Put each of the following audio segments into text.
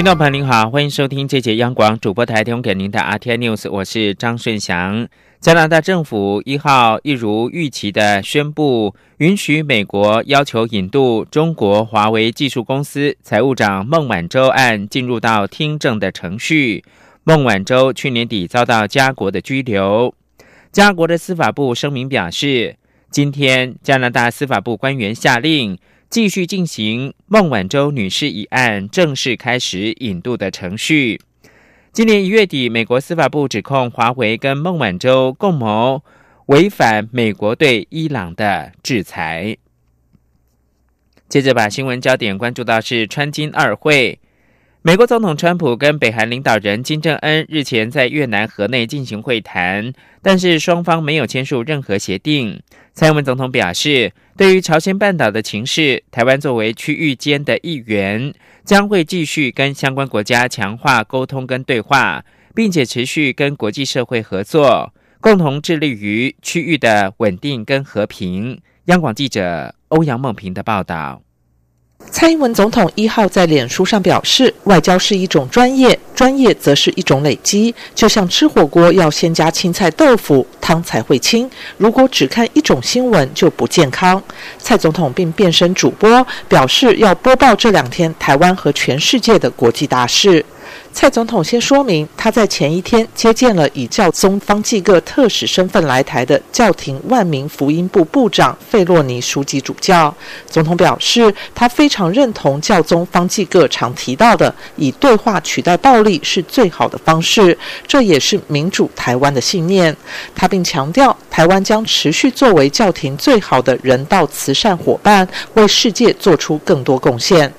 听众朋友您好，欢迎收听这节央广主播台提供给您的 RTI News，我是张顺祥。加拿大政府一号一如预期的宣布，允许美国要求引渡中国华为技术公司财务长孟晚舟案进入到听证的程序。孟晚舟去年底遭到加国的拘留，加国的司法部声明表示，今天加拿大司法部官员下令继续进行孟晚舟女士一案正式开始引渡的程序。今年一月底，美国司法部指控华为跟孟晚舟共谋违反美国对伊朗的制裁。接着把新闻焦点关注到是川金二会，美国总统川普跟北韩领导人金正恩日前在越南河内进行会谈，但是双方没有签署任何协定。蔡英文总统表示，对于朝鲜半岛的情势，台湾作为区域间的一员。将会继续跟相关国家强化沟通跟对话，并且持续跟国际社会合作，共同致力于区域的稳定跟和平。央广记者欧阳梦平的报道。蔡英文总统一号在脸书上表示，外交是一种专业，专业则是一种累积。就像吃火锅要先加青菜豆腐，汤才会清。如果只看一种新闻，就不健康。蔡总统并变身主播，表示要播报这两天台湾和全世界的国际大事。蔡总统先说明，他在前一天接见了以教宗方济各特使身份来台的教廷万民福音部部长费洛尼书记主教。总统表示，他非常认同教宗方济各常提到的“以对话取代暴力是最好的方式”，这也是民主台湾的信念。他并强调，台湾将持续作为教廷最好的人道慈善伙伴，为世界做出更多贡献。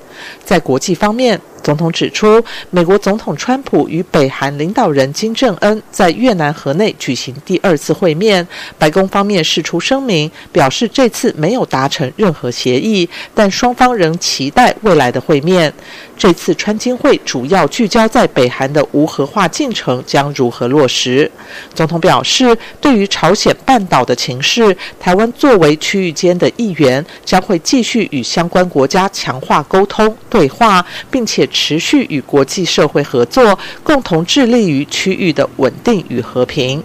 在国际方面，总统指出，美国总统川普与北韩领导人金正恩在越南河内举行第二次会面。白宫方面释出声明，表示这次没有达成任何协议，但双方仍期待未来的会面。这次川金会主要聚焦在北韩的无核化进程将如何落实。总统表示，对于朝鲜半岛的情势，台湾作为区域间的一员，将会继续与相关国家强化沟通对话，并且。持续与国际社会合作，共同致力于区域的稳定与和平。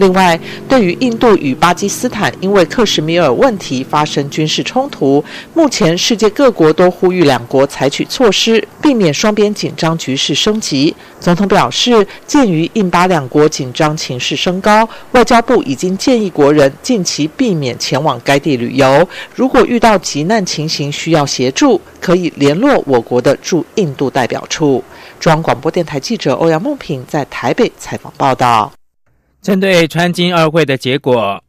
另外，对于印度与巴基斯坦因为克什米尔问题发生军事冲突，目前世界各国都呼吁两国采取措施，避免双边紧张局势升级。总统表示，鉴于印巴两国紧张情势升高，外交部已经建议国人近期避免前往该地旅游。如果遇到急难情形需要协助，可以联络我国的驻印度代表处。中央广播电台记者欧阳梦平在台北采访报道。针对川金二会的结果，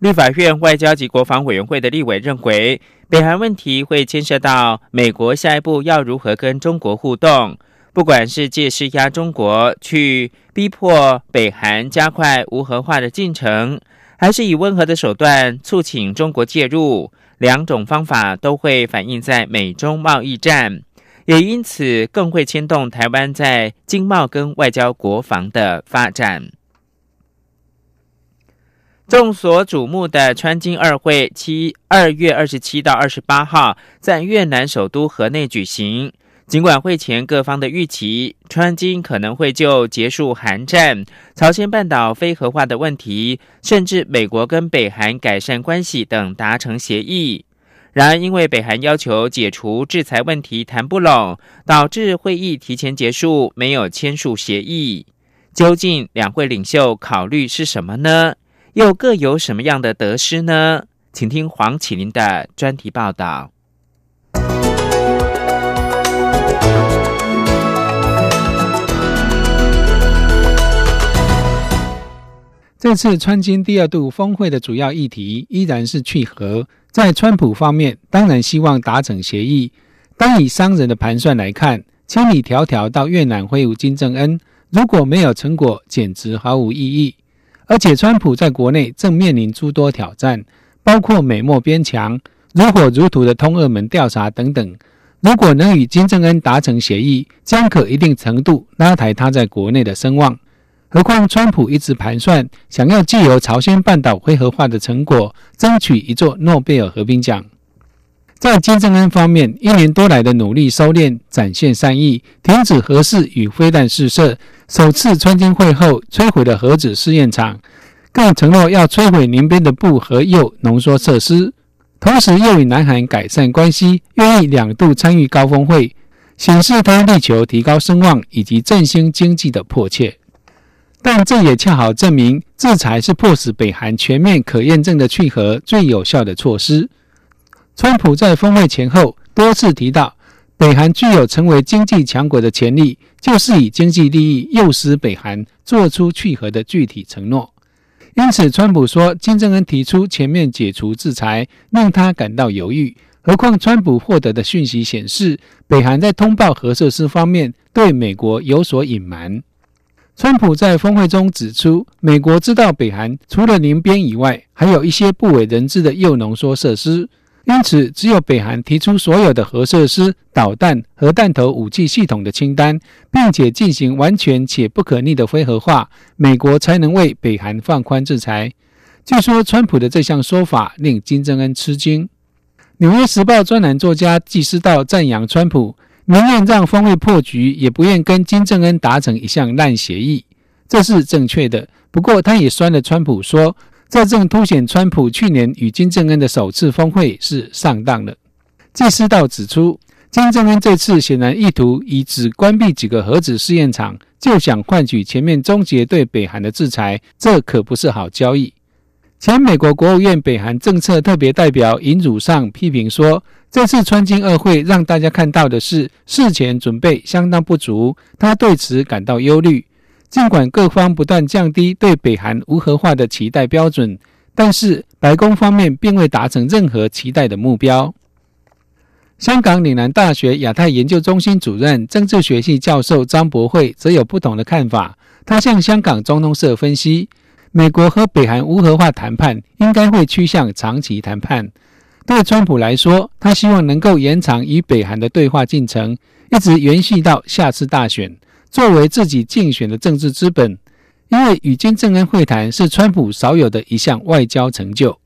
立法院外交及国防委员会的立委认为，北韩问题会牵涉到美国下一步要如何跟中国互动，不管是借施压中国去逼迫北韩加快无核化的进程，还是以温和的手段促请中国介入，两种方法都会反映在美中贸易战，也因此更会牵动台湾在经贸跟外交国防的发展。众所瞩目的川金二会，七二月二十七到二十八号在越南首都河内举行。尽管会前各方的预期，川金可能会就结束韩战、朝鲜半岛非核化的问题，甚至美国跟北韩改善关系等达成协议。然而，因为北韩要求解除制裁问题谈不拢，导致会议提前结束，没有签署协议。究竟两会领袖考虑是什么呢？又各有什么样的得失呢？请听黄启林的专题报道。这次川金第二度峰会的主要议题依然是去核。在川普方面，当然希望达成协议。单以商人的盘算来看，千里迢迢到越南会晤金正恩，如果没有成果，简直毫无意义。而且，川普在国内正面临诸多挑战，包括美墨边墙、如火如荼的通俄门调查等等。如果能与金正恩达成协议，将可一定程度拉抬他在国内的声望。何况，川普一直盘算想要借由朝鲜半岛回合化的成果，争取一座诺贝尔和平奖。在金正恩方面，一年多来的努力收敛、展现善意，停止核试与飞弹试射，首次川金会后摧毁了核子试验场，更承诺要摧毁宁边的钚和铀浓缩设施。同时，又与南韩改善关系，愿意两度参与高峰会，显示他力求提高声望以及振兴经济的迫切。但这也恰好证明，制裁是迫使北韩全面可验证的去核最有效的措施。川普在峰会前后多次提到，北韩具有成为经济强国的潜力，就是以经济利益诱使北韩做出去核的具体承诺。因此，川普说金正恩提出全面解除制裁，令他感到犹豫。何况，川普获得的讯息显示，北韩在通报核设施方面对美国有所隐瞒。川普在峰会中指出，美国知道北韩除了宁边以外，还有一些不为人知的铀浓缩设施。因此，只有北韩提出所有的核设施、导弹核弹头武器系统的清单，并且进行完全且不可逆的非核化，美国才能为北韩放宽制裁。据说，川普的这项说法令金正恩吃惊。《纽约时报》专栏作家纪思道赞扬川普，宁愿让峰会破局，也不愿跟金正恩达成一项烂协议，这是正确的。不过，他也酸了川普说。这正凸显川普去年与金正恩的首次峰会是上当的。纪思道指出，金正恩这次显然意图以只关闭几个核子试验场，就想换取全面终结对北韩的制裁，这可不是好交易。前美国国务院北韩政策特别代表尹汝尚批评说，这次川金二会让大家看到的是事前准备相当不足，他对此感到忧虑。尽管各方不断降低对北韩无核化的期待标准，但是白宫方面并未达成任何期待的目标。香港岭南大学亚太研究中心主任、政治学系教授张博慧则有不同的看法。他向香港中通社分析，美国和北韩无核化谈判应该会趋向长期谈判。对川普来说，他希望能够延长与北韩的对话进程，一直延续到下次大选。作为自己竞选的政治资本，因为与金正恩会谈是川普少有的一项外交成就。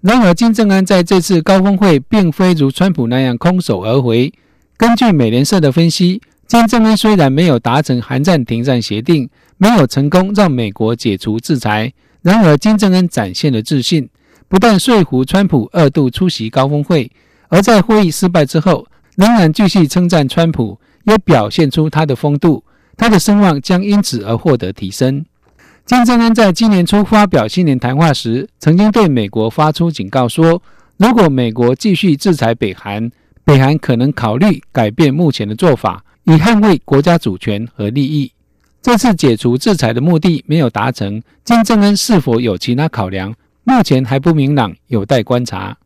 然而，金正恩在这次高峰会并非如川普那样空手而回。根据美联社的分析，金正恩虽然没有达成韩战停战协定，没有成功让美国解除制裁，然而金正恩展现了自信，不但说服川普二度出席高峰会，而在会议失败之后，仍然继续称赞川普。也表现出他的风度，他的声望将因此而获得提升。金正恩在今年初发表新年谈话时，曾经对美国发出警告说，如果美国继续制裁北韩，北韩可能考虑改变目前的做法，以捍卫国家主权和利益。这次解除制裁的目的没有达成，金正恩是否有其他考量，目前还不明朗，有待观察。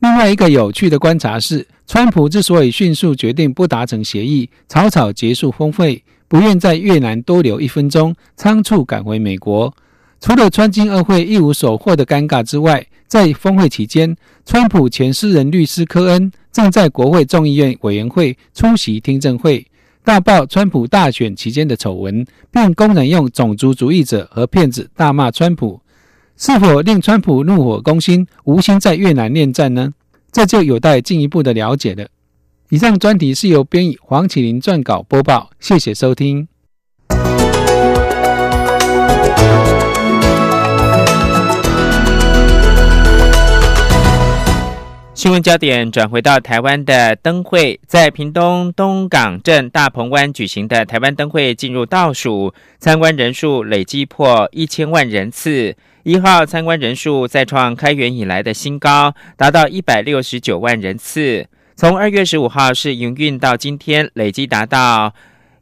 另外一个有趣的观察是，川普之所以迅速决定不达成协议，草草结束峰会，不愿在越南多留一分钟，仓促赶回美国，除了川金二会一无所获的尴尬之外，在峰会期间，川普前私人律师科恩正在国会众议院委员会出席听证会，大爆川普大选期间的丑闻，并公然用种族主义者和骗子大骂川普。是否令川普怒火攻心，无心在越南恋战呢？这就有待进一步的了解了。以上专题是由编译黄启林撰稿播报，谢谢收听。新闻焦点转回到台湾的灯会，在屏东东港镇大鹏湾举行的台湾灯会进入倒数，参观人数累计破一千万人次。一号参观人数再创开园以来的新高，达到一百六十九万人次。从二月十五号试营运到今天，累计达到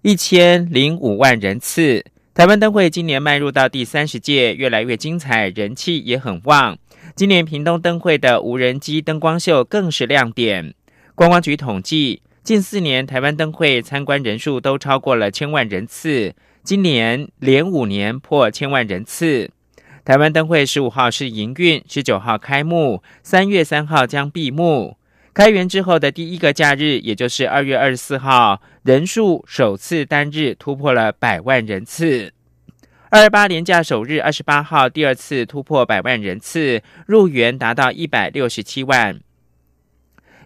一千零五万人次。台湾灯会今年迈入到第三十届，越来越精彩，人气也很旺。今年屏东灯会的无人机灯光秀更是亮点。观光局统计，近四年台湾灯会参观人数都超过了千万人次，今年连五年破千万人次。台湾灯会十五号是营运，十九号开幕，三月三号将闭幕。开园之后的第一个假日，也就是二月二十四号，人数首次单日突破了百万人次。二八年假首日，二十八号第二次突破百万人次，入园达到一百六十七万。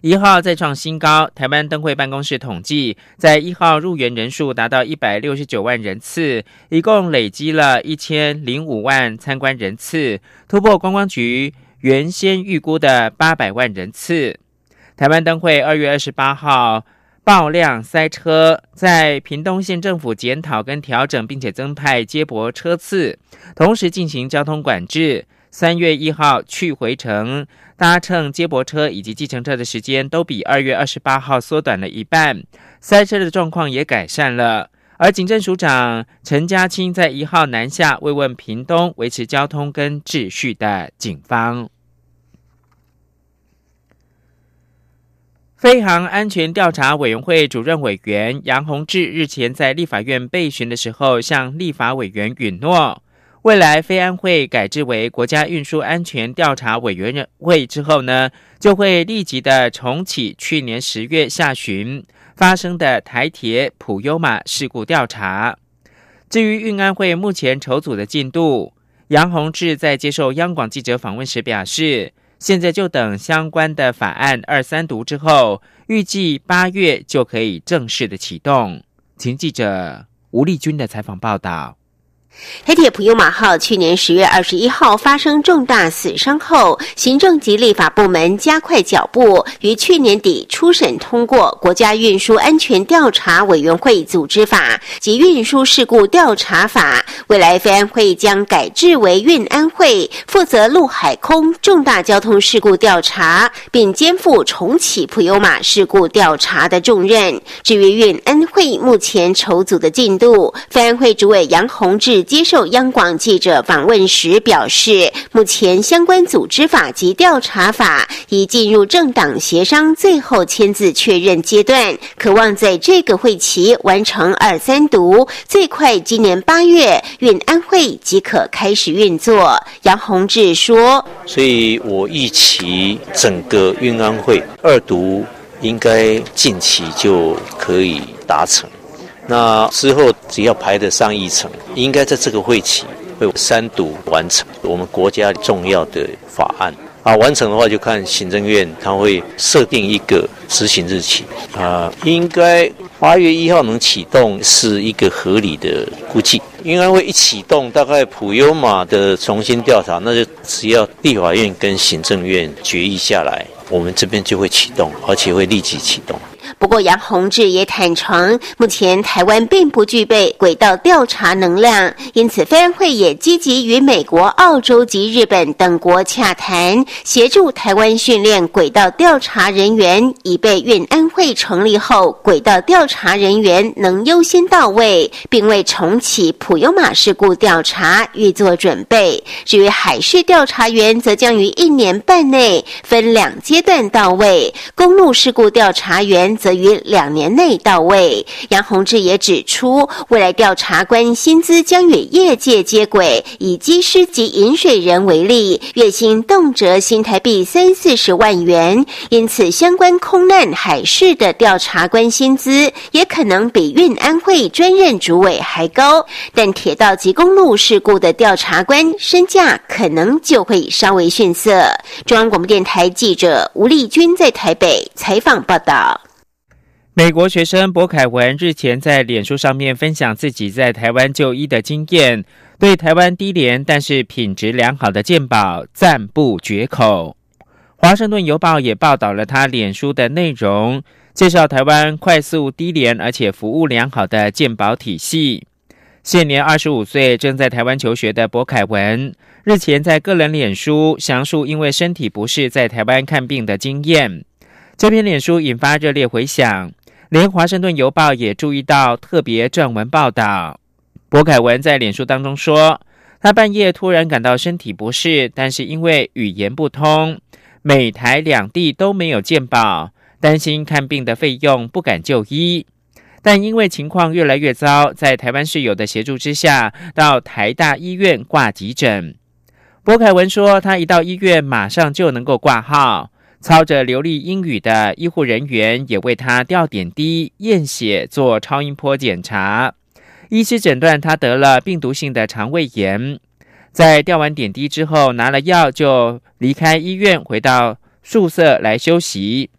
一号再创新高。台湾灯会办公室统计，在一号入园人数达到一百六十九万人次，一共累积了一千零五万参观人次，突破观光局原先预估的八百万人次。台湾灯会二月二十八号爆量塞车，在屏东县政府检讨跟调整，并且增派接驳车次，同时进行交通管制。三月一号去回程搭乘接驳车以及计程车的时间都比二月二十八号缩短了一半，塞车的状况也改善了。而警政署长陈家清在一号南下慰问屏东维持交通跟秩序的警方。飞航安全调查委员会主任委员杨宏志日前在立法院备询的时候，向立法委员允诺，未来飞安会改制为国家运输安全调查委员会之后呢，就会立即的重启去年十月下旬发生的台铁普悠玛事故调查。至于运安会目前筹组的进度，杨宏志在接受央广记者访问时表示。现在就等相关的法案二三读之后，预计八月就可以正式的启动。请记者吴丽君的采访报道。黑铁普悠马号去年十月二十一号发生重大死伤后，行政及立法部门加快脚步，于去年底初审通过《国家运输安全调查委员会组织法》及《运输事故调查法》。未来飞安会将改制为运安会，负责陆海空重大交通事故调查，并肩负重启普悠马事故调查的重任。至于运安会目前筹组的进度，飞安会主委杨宏志。接受央广记者访问时表示，目前相关组织法及调查法已进入政党协商最后签字确认阶段，渴望在这个会期完成二三读，最快今年八月运安会即可开始运作。杨宏志说：“所以我预期整个运安会二读应该近期就可以达成。”那之后只要排得上议程，应该在这个会期会三读完成我们国家重要的法案啊。完成的话，就看行政院他会设定一个执行日期啊。应该八月一号能启动是一个合理的估计。应该会一启动，大概普悠玛的重新调查，那就只要立法院跟行政院决议下来，我们这边就会启动，而且会立即启动。不过，杨洪志也坦诚，目前台湾并不具备轨道调查能量，因此飞安会也积极与美国、澳洲及日本等国洽谈，协助台湾训练轨道调查人员，以备运安会成立后，轨道调查人员能优先到位，并为重启普悠玛事故调查预做准备。至于海事调查员，则将于一年半内分两阶阶段到位，公路事故调查员则。于两年内到位。杨宏志也指出，未来调查官薪资将与业界接轨。以机师及饮水人为例，月薪动辄新台币三四十万元，因此相关空难海事的调查官薪资也可能比运安会专任主委还高。但铁道及公路事故的调查官身价可能就会稍微逊色。中央广播电台记者吴丽君在台北采访报道。美国学生博凯文日前在脸书上面分享自己在台湾就医的经验，对台湾低廉但是品质良好的健保赞不绝口。华盛顿邮报也报道了他脸书的内容，介绍台湾快速低廉而且服务良好的健保体系。现年二十五岁，正在台湾求学的博凯文日前在个人脸书详述因为身体不适在台湾看病的经验。这篇脸书引发热烈回响。连华盛顿邮报也注意到特别撰文报道。博凯文在脸书当中说，他半夜突然感到身体不适，但是因为语言不通，美台两地都没有健保，担心看病的费用不敢就医。但因为情况越来越糟，在台湾室友的协助之下，到台大医院挂急诊。博凯文说，他一到医院马上就能够挂号。操着流利英语的医护人员也为他吊点滴、验血、做超音波检查。医师诊断他得了病毒性的肠胃炎。在吊完点滴之后，拿了药就离开医院，回到宿舍来休息。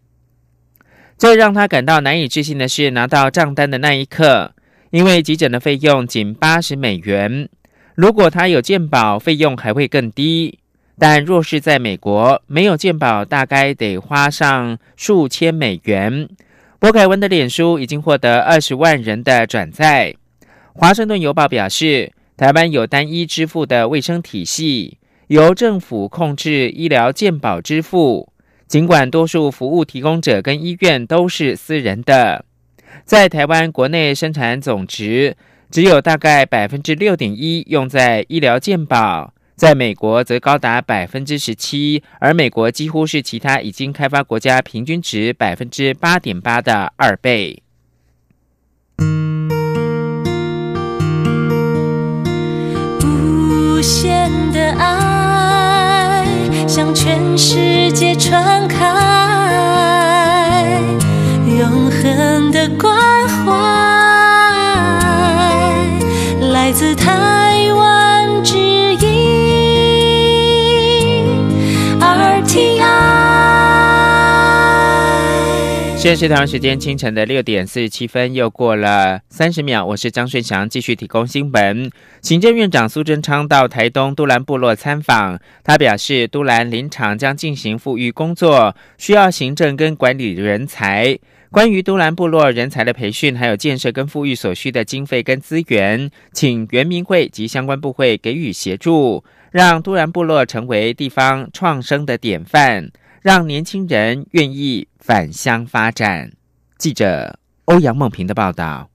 最让他感到难以置信的是，拿到账单的那一刻，因为急诊的费用仅八十美元，如果他有健保，费用还会更低。但若是在美国没有健保，大概得花上数千美元。博凯文的脸书已经获得二十万人的转载。华盛顿邮报表示。台湾有单一支付的卫生体系，由政府控制医疗健保支付。尽管多数服务提供者跟医院都是私人的，在台湾国内生产总值只有大概百分之六点一用在医疗健保，在美国则高达百分之十七，而美国几乎是其他已经开发国家平均值百分之八点八的二倍。无限向全世界传开，现在是台湾时间清晨的六点四十七分，又过了三十秒。我是张顺祥，继续提供新闻。行政院长苏贞昌到台东都兰部落参访，他表示，都兰林场将进行富裕工作，需要行政跟管理人才。关于都兰部落人才的培训，还有建设跟富裕所需的经费跟资源，请原民会及相关部会给予协助，让都兰部落成为地方创生的典范。让年轻人愿意返乡发展。记者欧阳梦平的报道。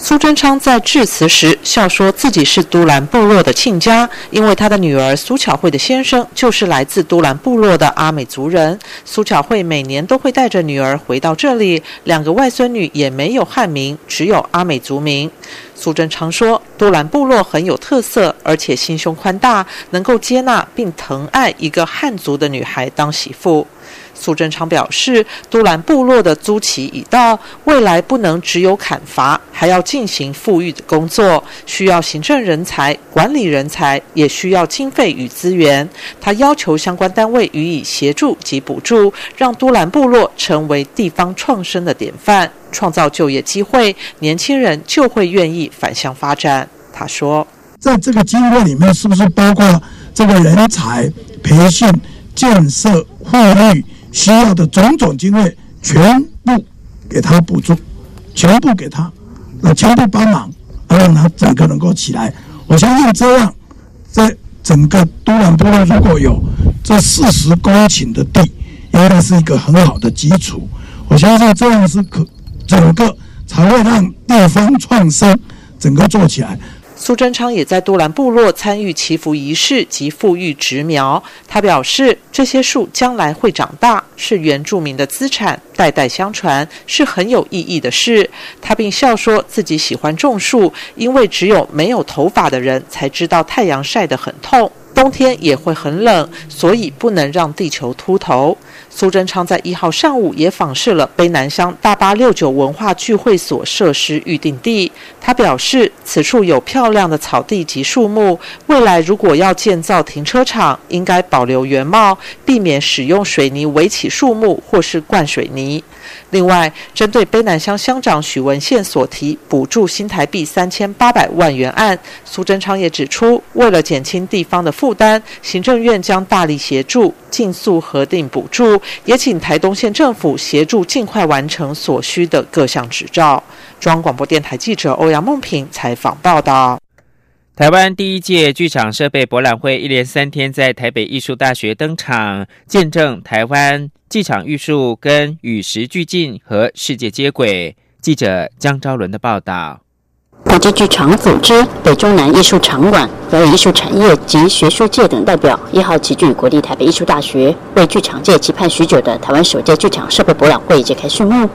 苏贞昌在致辞时笑说自己是都兰部落的亲家，因为他的女儿苏巧慧的先生就是来自都兰部落的阿美族人。苏巧慧每年都会带着女儿回到这里，两个外孙女也没有汉名，只有阿美族名。苏贞昌说，都兰部落很有特色，而且心胸宽大，能够接纳并疼爱一个汉族的女孩当媳妇。苏贞昌表示，都兰部落的租期已到，未来不能只有砍伐，还要进行富裕的工作，需要行政人才、管理人才，也需要经费与资源。他要求相关单位予以协助及补助，让都兰部落成为地方创生的典范，创造就业机会，年轻人就会愿意返乡发展。他说，在这个机会里面，是不是包括这个人才培训、建设、富裕？需要的种种经费全部给他补助，全部给他，那全部帮忙，让他整个能够起来。我相信这样，在整个都兰部落如果有这四十公顷的地，应该是一个很好的基础。我相信这样是可整个才会让地方创生整个做起来。苏贞昌也在杜兰部落参与祈福仪式及富裕植苗。他表示，这些树将来会长大，是原住民的资产，代代相传，是很有意义的事。他并笑说自己喜欢种树，因为只有没有头发的人才知道太阳晒得很痛，冬天也会很冷，所以不能让地球秃头。苏贞昌在一号上午也访视了卑南乡大八六九文化聚会所设施预定地。他表示，此处有漂亮的草地及树木，未来如果要建造停车场，应该保留原貌，避免使用水泥围起树木或是灌水泥。另外，针对卑南乡乡长许文宪所提补助新台币三千八百万元案，苏贞昌也指出，为了减轻地方的负担，行政院将大力协助，尽速核定补助，也请台东县政府协助尽快完成所需的各项执照。中央广播电台记者欧阳梦平采访报道。台湾第一届剧场设备博览会一连三天在台北艺术大学登场，见证台湾剧场艺术跟与时俱进和世界接轨。记者江昭伦的报道。国际剧场组织、北中南艺术场馆、表演艺术产业及学术界等代表一号齐聚国立台北艺术大学，为剧场界期盼许久的台湾首届剧场设备博览会揭开序幕。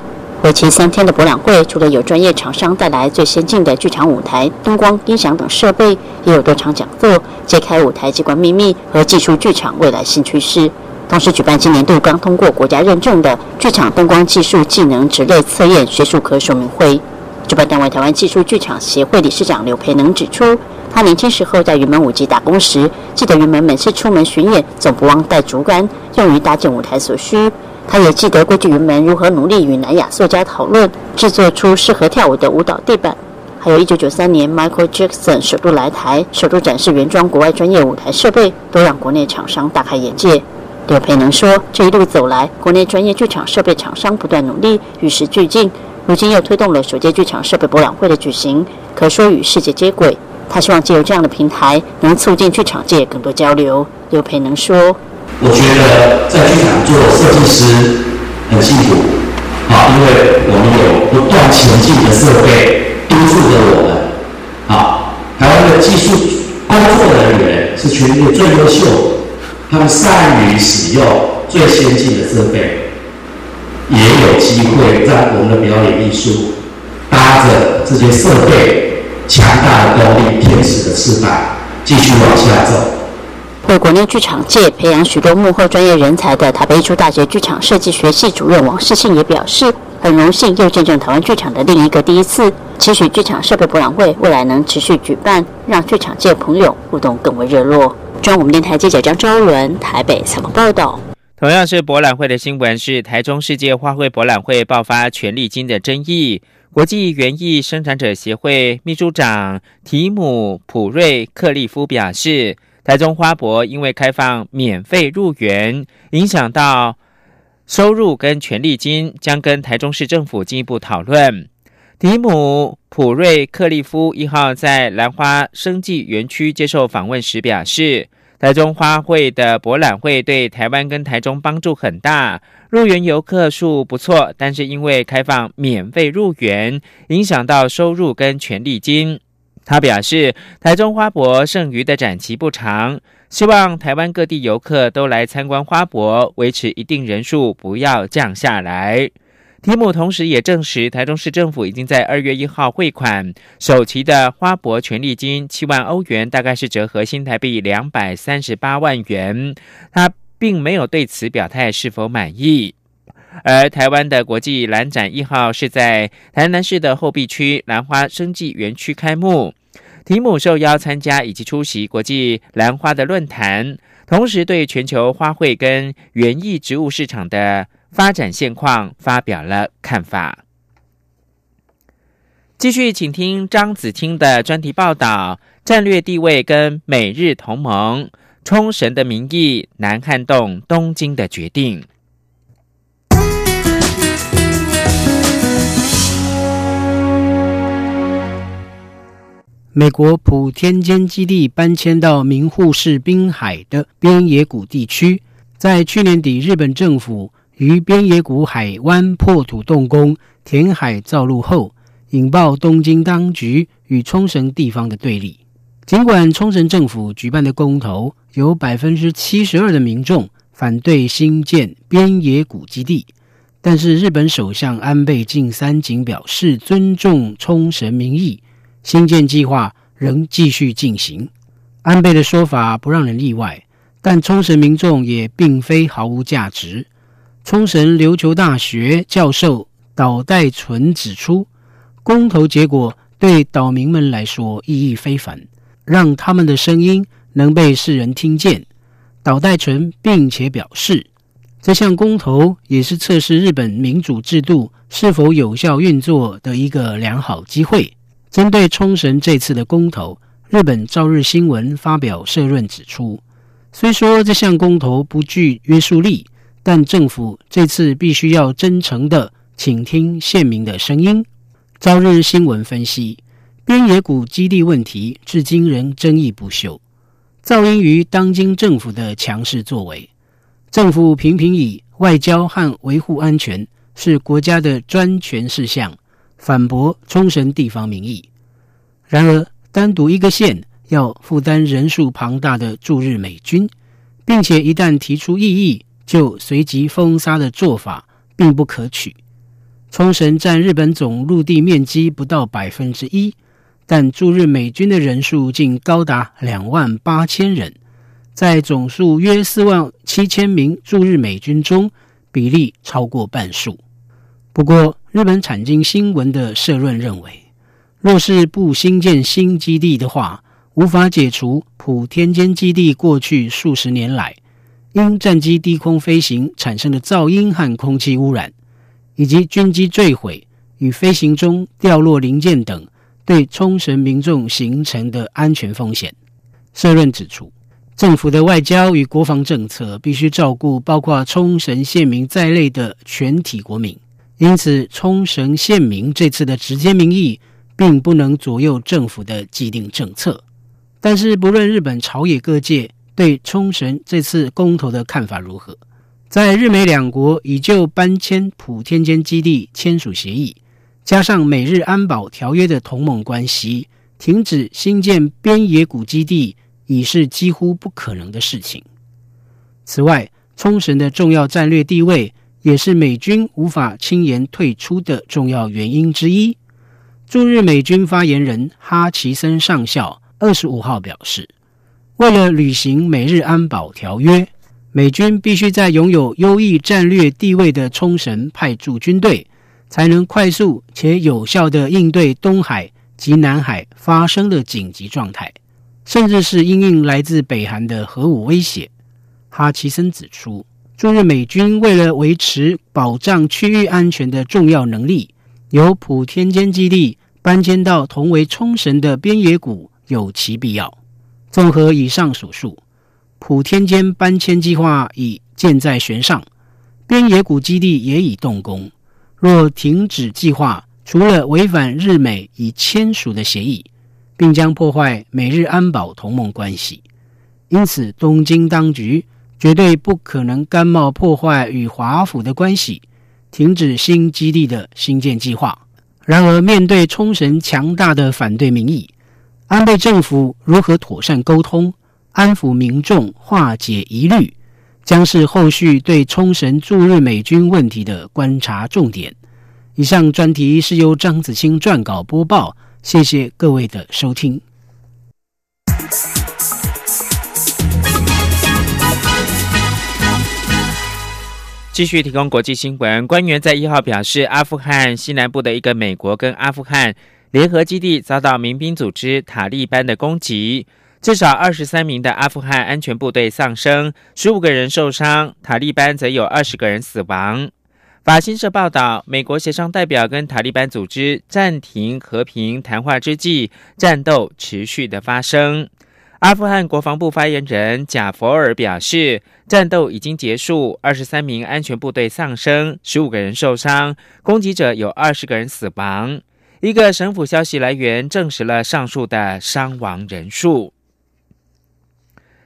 为期三天的博览会，除了有专业厂商带来最先进的剧场舞台、灯光、音响等设备，也有多场讲座，揭开舞台机关秘密和技术剧场未来新趋势。同时举办今年度刚通过国家认证的剧场灯光技术技能职类测验学术科说明会。主办单位台湾技术剧场协会理事长刘培能指出，他年轻时候在云门舞集打工时，记得云门每次出门巡演总不忘带竹竿，用于搭建舞台所需。他也记得过去云门如何努力与南亚作家讨论，制作出适合跳舞的舞蹈地板。还有一九九三年 Michael Jackson 首度来台，首度展示原装国外专业舞台设备，都让国内厂商大开眼界。刘培能说：“这一路走来，国内专业剧场设备厂商不断努力，与时俱进。如今又推动了首届剧场设备博览会的举行，可说与世界接轨。他希望借由这样的平台，能促进剧场界更多交流。”刘培能说：“我觉得在剧场做设计师很辛苦，啊，因为我们有不断前进的设备督促着我们。啊，台湾的技术工作人员是全国最优秀。”他们善于使用最先进的设备，也有机会让我们的表演艺术搭着这些设备强大的动力、天使的翅膀，继续往下走。为国内剧场界培养许多幕后专业人才的台北艺术大学剧场设计学系主任王世信也表示，很荣幸又见证台湾剧场的另一个第一次，期许剧场设备博览会未来能持续举办，让剧场界朋友互动更为热络。中央我们电台记者张昭伦台北采访报道。同样是博览会的新闻，是台中世界花卉博览会爆发权利金的争议。国际园艺生产者协会秘书长提姆普瑞克利夫表示，台中花博因为开放免费入园，影响到收入跟权利金，将跟台中市政府进一步讨论。迪姆普瑞克利夫一号在兰花生技园区接受访问时表示，台中花卉的博览会对台湾跟台中帮助很大，入园游客数不错，但是因为开放免费入园，影响到收入跟权利金。他表示，台中花博剩余的展期不长，希望台湾各地游客都来参观花博，维持一定人数，不要降下来。提姆同时也证实，台中市政府已经在二月一号汇款首期的花博权利金七万欧元，大概是折合新台币两百三十八万元。他并没有对此表态是否满意。而台湾的国际兰展一号是在台南市的后壁区兰花生技园区开幕，提姆受邀参加以及出席国际兰花的论坛，同时对全球花卉跟园艺植物市场的。发展现况发表了看法。继续，请听张子清的专题报道：战略地位跟美日同盟，冲绳的民意难撼动东京的决定。美国普天间基地搬迁到名护市滨海的边野古地区，在去年底，日本政府。于边野古海湾破土动工、填海造陆后，引爆东京当局与冲绳地方的对立。尽管冲绳政府举办的公投有百分之七十二的民众反对新建边野古基地，但是日本首相安倍晋三仅表示尊重冲绳民意，新建计划仍继续进行。安倍的说法不让人意外，但冲绳民众也并非毫无价值。冲绳琉球大学教授岛代纯指出，公投结果对岛民们来说意义非凡，让他们的声音能被世人听见。岛代纯并且表示，这项公投也是测试日本民主制度是否有效运作的一个良好机会。针对冲绳这次的公投，日本朝日新闻发表社论指出，虽说这项公投不具约束力。但政府这次必须要真诚的倾听县民的声音。朝日新闻分析，边野古基地问题至今仍争议不休，噪音于当今政府的强势作为。政府频频以外交和维护安全是国家的专权事项，反驳冲绳地方民意。然而，单独一个县要负担人数庞大的驻日美军，并且一旦提出异议，就随即封杀的做法并不可取。冲绳占日本总陆地面积不到百分之一，但驻日美军的人数竟高达两万八千人，在总数约四万七千名驻日美军中，比例超过半数。不过，日本产经新闻的社论认为，若是不新建新基地的话，无法解除普天间基地过去数十年来因战机低空飞行产生的噪音和空气污染，以及军机坠毁与飞行中掉落零件等对冲绳民众形成的安全风险。社论指出，政府的外交与国防政策必须照顾包括冲绳县民在内的全体国民，因此冲绳县民这次的直接民意并不能左右政府的既定政策。但是，不论日本朝野各界对冲绳这次公投的看法如何，在日美两国已就搬迁普天间基地签署协议，加上美日安保条约的同盟关系，停止新建边野古基地已是几乎不可能的事情。此外，冲绳的重要战略地位也是美军无法轻言退出的重要原因之一。驻日美军发言人哈奇森上校。二十五号表示，为了履行美日安保条约，美军必须在拥有优异战略地位的冲绳派驻军队，才能快速且有效的应对东海及南海发生的紧急状态，甚至是因应来自北韩的核武威胁。哈奇森指出，驻日美军为了维持保障区域安全的重要能力，由普天间基地搬迁到同为冲绳的边野古。有其必要。综合以上所述，普天间搬迁计划已箭在弦上，边野古基地也已动工。若停止计划，除了违反日美已签署的协议，并将破坏美日安保同盟关系。因此，东京当局绝对不可能甘冒破坏与华府的关系，停止新基地的新建计划。然而，面对冲绳强大的反对民意，安倍政府如何妥善沟通、安抚民众、化解疑虑，将是后续对冲绳驻日美军问题的观察重点。以上专题是由张子清撰稿播报，谢谢各位的收听。继续提供国际新闻，官员在一号表示，阿富汗西南部的一个美国跟阿富汗。联合基地遭到民兵组织塔利班的攻击，至少二十三名的阿富汗安全部队丧生，十五个人受伤，塔利班则有二十个人死亡。法新社报道，美国协商代表跟塔利班组织暂停和平谈话之际，战斗持续的发生。阿富汗国防部发言人贾佛尔表示，战斗已经结束，二十三名安全部队丧生，十五个人受伤，攻击者有二十个人死亡。一个省府消息来源证实了上述的伤亡人数。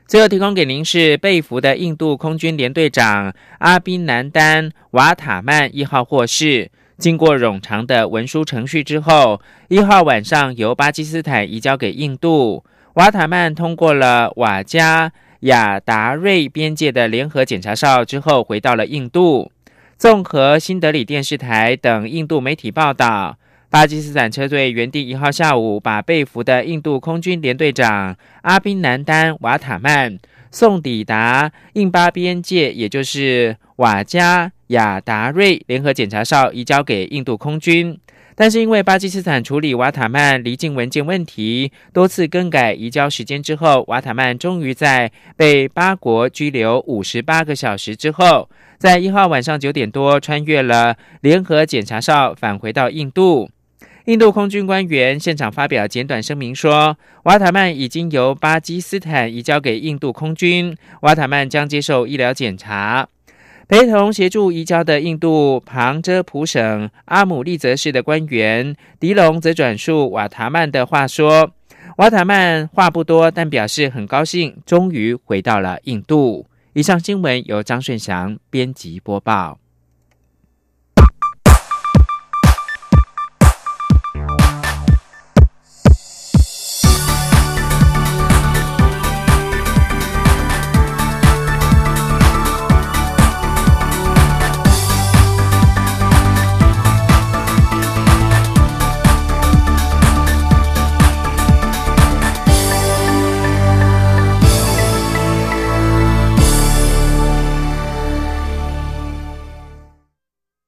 最后提供给您是被俘的印度空军联队长阿宾南丹瓦塔曼一号获释，经过冗长的文书程序之后，一号晚上由巴基斯坦移交给印度。瓦塔曼通过了瓦加亚达瑞边界的联合检查哨之后，回到了印度。综合新德里电视台等印度媒体报道。巴基斯坦车队原定一号下午把被俘的印度空军联队长阿宾南丹瓦塔曼送抵达印巴边界，也就是瓦加亚达瑞联合检查哨，移交给印度空军。但是因为巴基斯坦处理瓦塔曼离境文件问题，多次更改移交时间之后，瓦塔曼终于在被八国拘留五十八个小时之后，在一号晚上九点多穿越了联合检查哨，返回到印度。印度空军官员现场发表简短声明说，瓦塔曼已经由巴基斯坦移交给印度空军，瓦塔曼将接受医疗检查。陪同协助移交的印度旁遮普省阿姆利泽市的官员迪龙则转述瓦塔曼的话说：“瓦塔曼话不多，但表示很高兴，终于回到了印度。”以上新闻由张顺祥编辑播报。